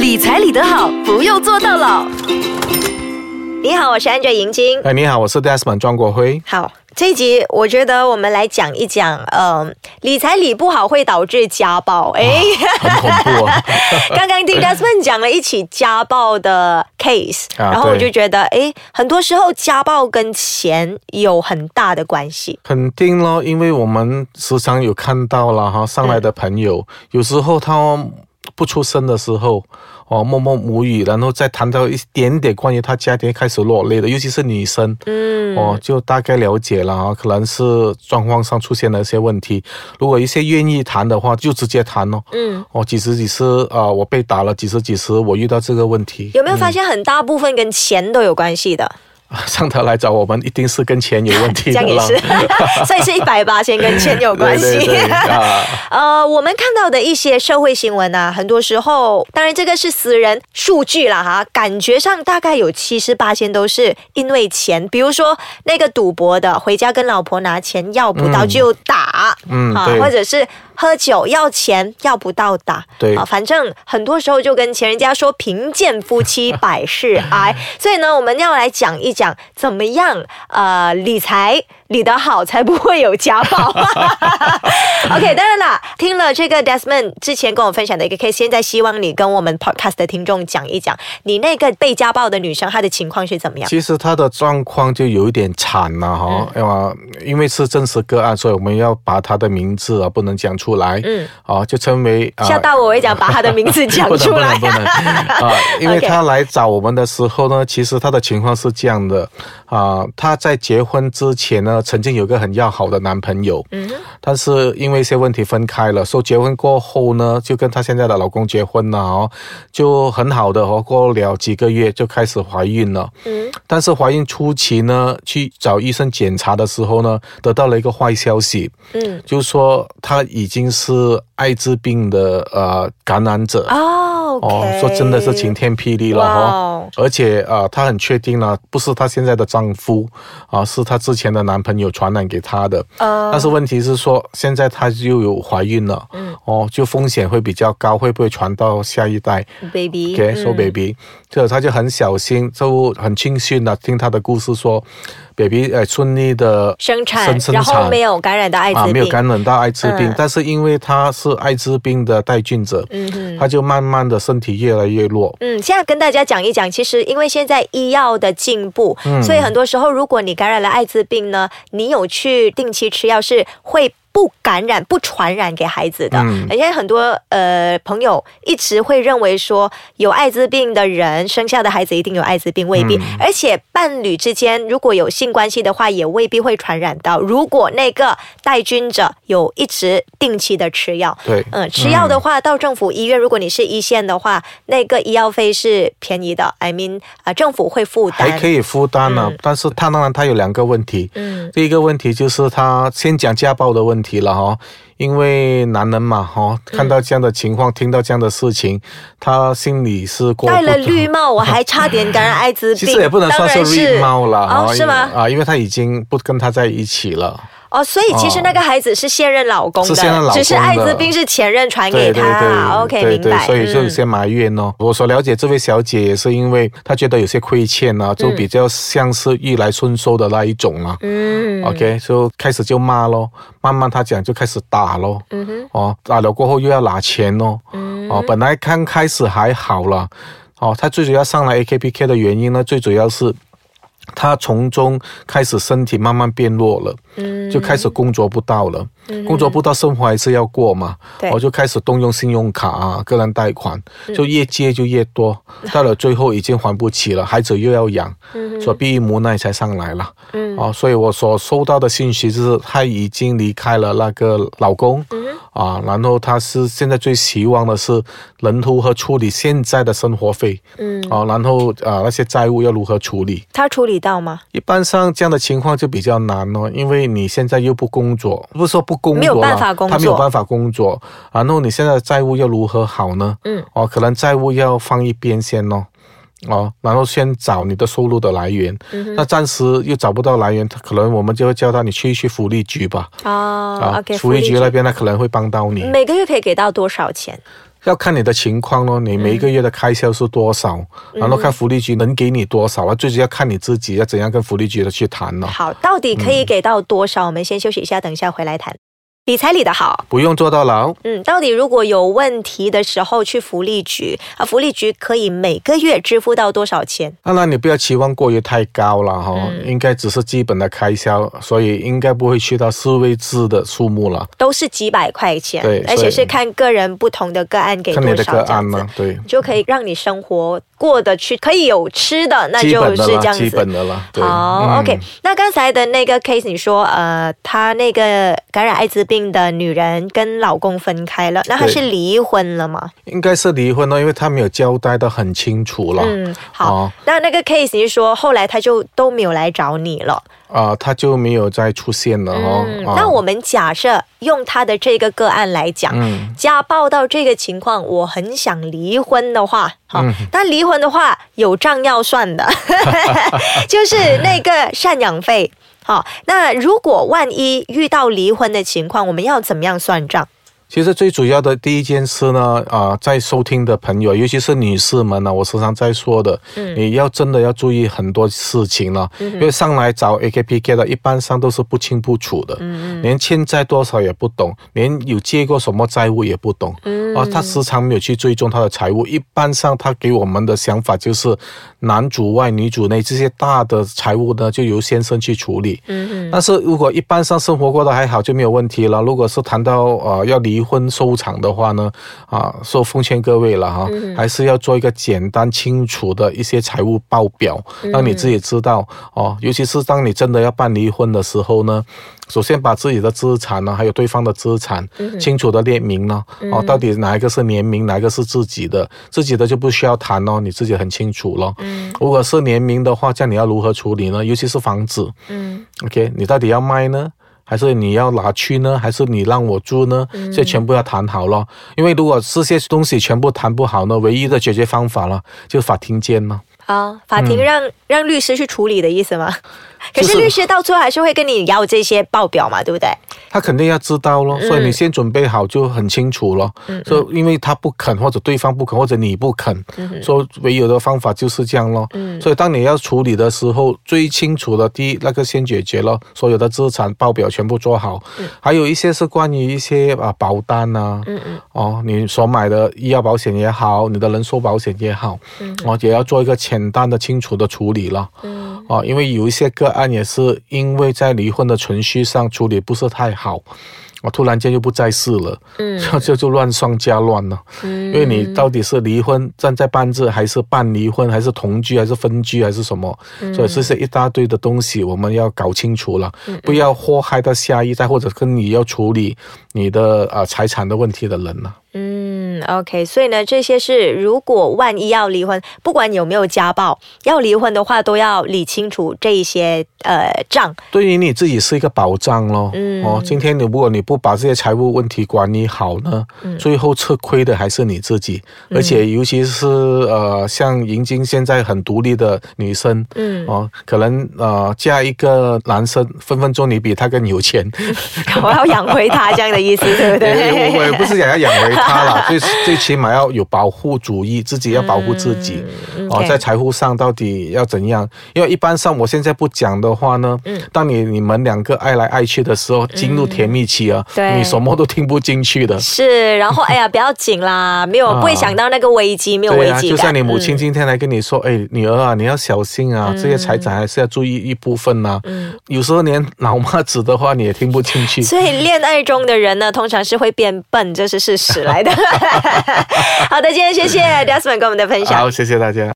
理财理得好，不用做到老。你好，我是 Angel 银晶。哎，你好，我是 Desmond 庄国辉。好，这一集我觉得我们来讲一讲，嗯、理财理不好会导致家暴。哎，很恐怖啊！刚刚听 Desmond 讲了一起家暴的 case，、啊然后我就觉得，哎，很多时候家暴跟钱有很大的关系。肯定咯，因为我们时常有看到了哈，上来的朋友，有时候他不出声的时候，哦，默默无语，然后再谈到一点点关于他家庭，开始落泪的，尤其是女生，嗯，哦，就大概了解了啊，可能是状况上出现了一些问题。如果一些愿意谈的话，就直接谈哦。嗯，哦，几时几时啊、我被打了，几时几时我遇到这个问题，有没有发现很大部分跟钱都有关系的？上他来找我们，一定是跟钱有问题这样也。是，所以是一百八先跟钱有关系。对对对啊，呃，我们看到的一些社会新闻啊，很多时候，当然这个是私人数据了哈，感觉上大概有七十八千都是因为钱，比如说那个赌博的，回家跟老婆拿钱要不到就打，啊，嗯或者是喝酒要钱要不到打，对啊，反正很多时候就跟前人家说贫贱夫妻百事哀，所以呢，我们要来讲一讲怎么样呃理财理得好，才不会有家暴。OK，当然啦，听了这个 Desmond 之前跟我分享的一个 case，现在希望你跟我们 Podcast 的听众讲一讲，你那个被家暴的女生她的情况是怎么样？其实她的状况就有一点惨了哈，啊、因为是真实个案，所以我们要把她的名字啊不能讲出来，嗯，啊，就称为啊。吓到我，我也讲把他的名字讲 出来不。能不能啊！因为他来找我们的时候呢，其实他的情况是这样的啊，他在结婚之前呢，曾经有个很要好的男朋友，嗯但是因为一些问题分开了，说结婚过后呢，就跟她现在的老公结婚了哦，就很好的哦，过了几个月就开始怀孕了。嗯但是怀孕初期呢，去找医生检查的时候呢，得到了一个坏消息，嗯，就是说她已经是艾滋病的呃感染者。哦说真的是晴天霹雳了哦而且啊、呃她很确定了，不是她现在的丈夫啊、是她之前的男朋友传染给她的。呃。但是问题是说，现在她就有怀孕了，嗯。哦，就风险会比较高，会不会传到下一代，baby，？OK，说、嗯。baby，就她就很小心，就很庆幸的听她的故事说，baby 呃顺利的生产，生生然后没有感染到艾滋啊，病，没有感染到艾滋病，嗯但是因为他是艾滋病的带菌者，嗯哼。她就慢慢的身体越来越弱。嗯，现在跟大家讲一讲，其实因为现在医药的进步，嗯所以很多时候如果你感染了艾滋病呢，你有去定期吃药是会。不感染、不传染给孩子的，嗯。而且很多呃朋友一直会认为说，有艾滋病的人生下的孩子一定有艾滋病，未必。嗯。而且伴侣之间如果有性关系的话，也未必会传染到。如果那个带菌者有一直定期的吃药，对，嗯，吃药的话，到政府医院，如果你是一线的话，那个医药费是便宜的，I mean，啊、政府会负担。还可以负担呢、嗯。但是他当然他有两个问题，嗯。第一个问题就是他先讲家暴的问题了哈，因为男人嘛哈，看到这样的情况，听到这样的事情，他心里是过戴了绿帽，我还差点感染艾滋病。其实也不能算是绿帽了哈哦是吗？啊，因为他已经不跟他在一起了。哦，所以其实那个孩子是现任老公的，是现任老公只是艾滋病是前任传给对对他。对 OK，对对，明白。所以就有嗯些埋怨哦。我所了解这位小姐也是因为她觉得有些亏欠啊，就比较像是逆来顺受的那一种啊。嗯 OK，就开始就骂咯，慢慢她讲就开始打咯。嗯哼哦，打了过后又要拿钱咯。嗯哦，本来刚开始还好了。哦，她最主要上来 AKPK 的原因呢，最主要是。她从中开始身体慢慢变弱了，嗯就开始工作不到了，工作不到，生活还是要过嘛。我就开始动用信用卡啊，个人贷款，嗯就越借就越多，到了最后已经还不起了，孩子又要养，所以逼于无奈才上来了。嗯啊，所以我所收到的信息就是她已经离开了那个老公，嗯啊，然后她是现在最希望的是能如何处理现在的生活费，嗯，啊，然后啊那些债务要如何处理。她处理到吗？一般上这样的情况就比较难哦，因为你现在又不工作，不是说不工作没有办法工作他没有办法工作，然后你现在的债务要如何好呢？嗯，哦，可能债务要放一边先哦。哦，然后先找你的收入的来源，嗯那暂时又找不到来源，可能我们就会叫他你去去福利局吧，啊，OK，福利局那边他可能会帮到你。每个月可以给到多少钱？要看你的情况咯，你每一个月的开销是多少，然后看福利局能给你多少啊，最主要看你自己要怎样跟福利局的去谈了。好，到底可以给到多少？我们先休息一下，等一下回来谈。理财理得好，不用坐到牢。嗯，到底如果有问题的时候去福利局啊，福利局可以每个月支付到多少钱？当然，你不要期望过于太高了哈，应该只是基本的开销，所以应该不会去到四位字的数目了。都是几百块钱，对而且是看个人不同的个案给多看你的少这样子个案呢，，对，就可以让你生活过得去，可以有吃的，那就是这样子。基本的了。对好、嗯 o k 那刚才的那个 case，你说，呃，他那个感染艾滋病的女人跟老公分开了，那她是离婚了吗？应该是离婚了，因为她没有交代的很清楚了。嗯，好。哦那那个 case 你是说后来她就都没有来找你了？啊，他就没有再出现了哦。嗯，啊那我们假设用她的这个个案来讲，嗯家暴到这个情况，我很想离婚的话，好、嗯但离婚的话有账要算的，就是那个赡养费。好，那如果万一遇到离婚的情况，我们要怎么样算账？其实最主要的第一件事呢，啊、在收听的朋友，尤其是女士们呢，我时常在说的，嗯。你要真的要注意很多事情了，因为上来找 AKPK 的，一般上都是不清不楚的，嗯。连欠债多少也不懂，连有借过什么债务也不懂，嗯啊，他时常没有去追踪他的财务，一般上他给我们的想法就是男主外女主内，这些大的财务呢就由先生去处理，嗯但是如果一般上生活过得还好就没有问题了。如果是谈到呃要离婚收场的话呢，啊，说奉劝各位了哈，还是要做一个简单清楚的一些财务报表，让你自己知道哦。尤其是当你真的要办离婚的时候呢，首先把自己的资产呢，还有对方的资产清楚的列明呢，哦，到底哪一个是联名，哪一个是自己的，自己的就不需要谈哦，你自己很清楚咯。如果是联名的话，这样你要如何处理呢？尤其是房子。嗯 OK，你到底要卖呢，还是你要拿去呢，还是你让我住呢？嗯这全部要谈好了。因为如果这些东西全部谈不好呢，唯一的解决方法了，就是法庭见了。啊，法庭让、让律师去处理的意思吗？可是是律师到最后还是会跟你要这些报表嘛，对不对？他肯定要知道咯，所以嗯你先准备好就很清楚了。所以因为他不肯，或者对方不肯，或者你不肯，所以唯有的方法就是这样咯。嗯所以当你要处理的时候，最清楚的第一那个先解决了，所有的资产报表全部做好，还有一些是关于一些啊保单啊，嗯嗯哦，你所买的医药保险也好，你的人寿保险也好，嗯哦，也要做一个简单的、清楚的处理了。嗯哦，因为有一些个案也是因为在离婚的程序上处理不是太好，我突然间就不在世了，嗯就 就就乱上加乱了。嗯因为你到底是离婚站在办字，还是办离婚，还是同居，还是分居，还是什么？嗯所以这些一大堆的东西，我们要搞清楚了，不要祸害到下一代，或者跟你要处理你的呃财产的问题的人了。嗯，OK，所以呢，这些是如果万一要离婚，不管有没有家暴，要离婚的话，都要理清楚这一些呃账。对于你自己是一个保障咯。嗯哦，今天你如果你不把这些财务问题管理好呢，嗯最后吃亏的还是你自己。而且尤其是呃，像银晶现在很独立的女生，嗯，哦，可能呃嫁一个男生，分分钟你比他更有钱。我要养回他这样的意思，对不 我我也？不是想要养回他啦，最最起码要有保护主义，自己要保护自己。嗯哦，在财富上到底要怎样？因为一般上我现在不讲的话呢，嗯当你你们两个爱来爱去的时候，进入甜蜜期啊，对你什么都听不进去的。是，然后哎呀，不要紧啦，没有啊不会想到那个危机，没有危对啊，机。就像你母亲嗯今天来跟你说，哎，女儿啊，你要小心啊，这些财产还是要注意一部分呐、嗯有时候连老妈子的话你也听不进去。所以恋爱中的人呢，通常是会变笨，这是事实来的。好的，今天谢谢 Desmond 跟我们的分享。好，谢谢大家。